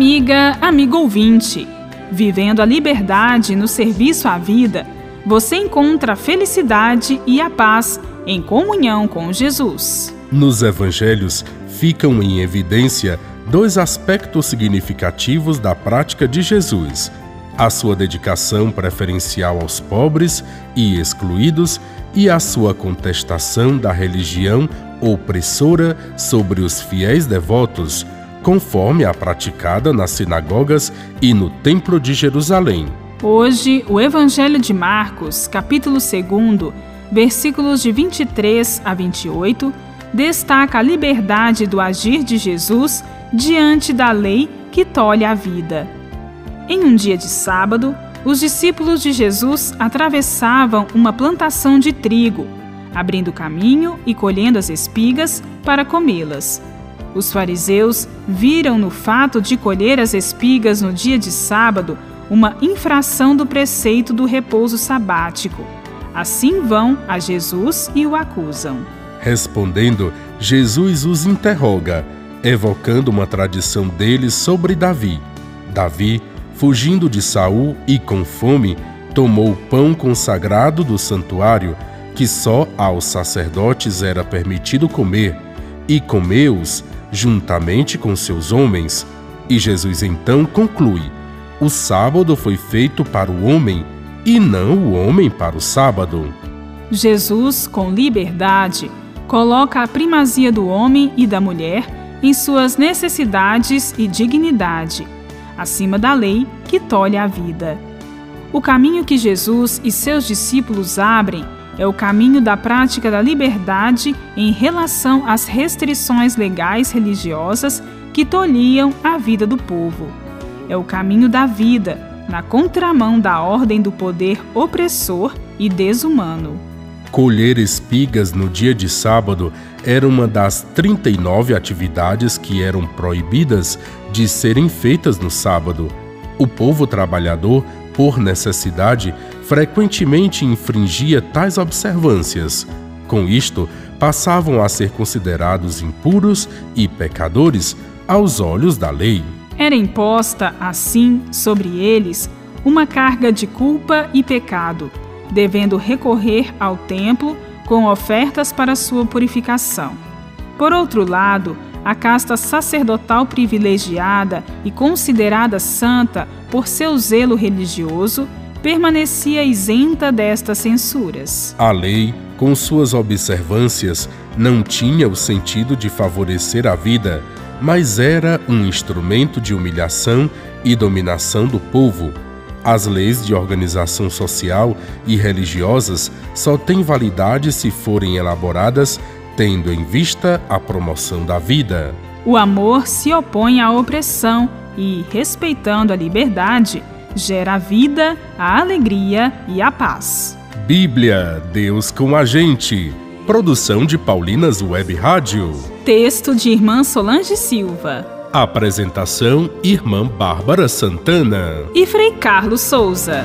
Amiga, amigo ouvinte, vivendo a liberdade no serviço à vida, você encontra a felicidade e a paz em comunhão com Jesus. Nos evangelhos ficam em evidência dois aspectos significativos da prática de Jesus: a sua dedicação preferencial aos pobres e excluídos e a sua contestação da religião opressora sobre os fiéis devotos conforme a praticada nas sinagogas e no Templo de Jerusalém. Hoje, o Evangelho de Marcos, capítulo 2, versículos de 23 a 28, destaca a liberdade do agir de Jesus diante da lei que tolhe a vida. Em um dia de sábado, os discípulos de Jesus atravessavam uma plantação de trigo, abrindo caminho e colhendo as espigas para comê-las. Os fariseus viram no fato de colher as espigas no dia de sábado uma infração do preceito do repouso sabático. Assim vão a Jesus e o acusam. Respondendo, Jesus os interroga, evocando uma tradição deles sobre Davi. Davi, fugindo de Saul e com fome, tomou o pão consagrado do santuário, que só aos sacerdotes era permitido comer, e comeu-os juntamente com seus homens. E Jesus então conclui: O sábado foi feito para o homem e não o homem para o sábado. Jesus, com liberdade, coloca a primazia do homem e da mulher em suas necessidades e dignidade, acima da lei que tolhe a vida. O caminho que Jesus e seus discípulos abrem é o caminho da prática da liberdade em relação às restrições legais religiosas que tolhiam a vida do povo. É o caminho da vida, na contramão da ordem do poder opressor e desumano. Colher espigas no dia de sábado era uma das 39 atividades que eram proibidas de serem feitas no sábado. O povo trabalhador por necessidade, frequentemente infringia tais observâncias. Com isto, passavam a ser considerados impuros e pecadores aos olhos da lei. Era imposta, assim, sobre eles uma carga de culpa e pecado, devendo recorrer ao templo com ofertas para sua purificação. Por outro lado, a casta sacerdotal privilegiada e considerada santa por seu zelo religioso, permanecia isenta destas censuras. A lei, com suas observâncias, não tinha o sentido de favorecer a vida, mas era um instrumento de humilhação e dominação do povo. As leis de organização social e religiosas só têm validade se forem elaboradas tendo em vista a promoção da vida. O amor se opõe à opressão e, respeitando a liberdade, gera a vida, a alegria e a paz. Bíblia, Deus com a gente. Produção de Paulinas Web Rádio. Texto de Irmã Solange Silva. Apresentação: Irmã Bárbara Santana e Frei Carlos Souza.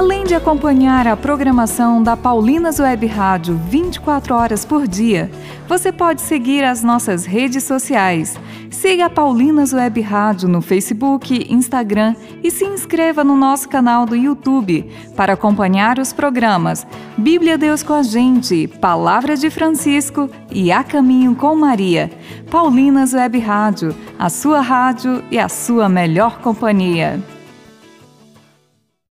Além de acompanhar a programação da Paulinas Web Rádio 24 horas por dia, você pode seguir as nossas redes sociais Siga a Paulinas Web Rádio no Facebook, Instagram e se inscreva no nosso canal do YouTube para acompanhar os programas Bíblia Deus com a Gente, Palavra de Francisco e A Caminho com Maria. Paulinas Web Rádio, a sua rádio e a sua melhor companhia.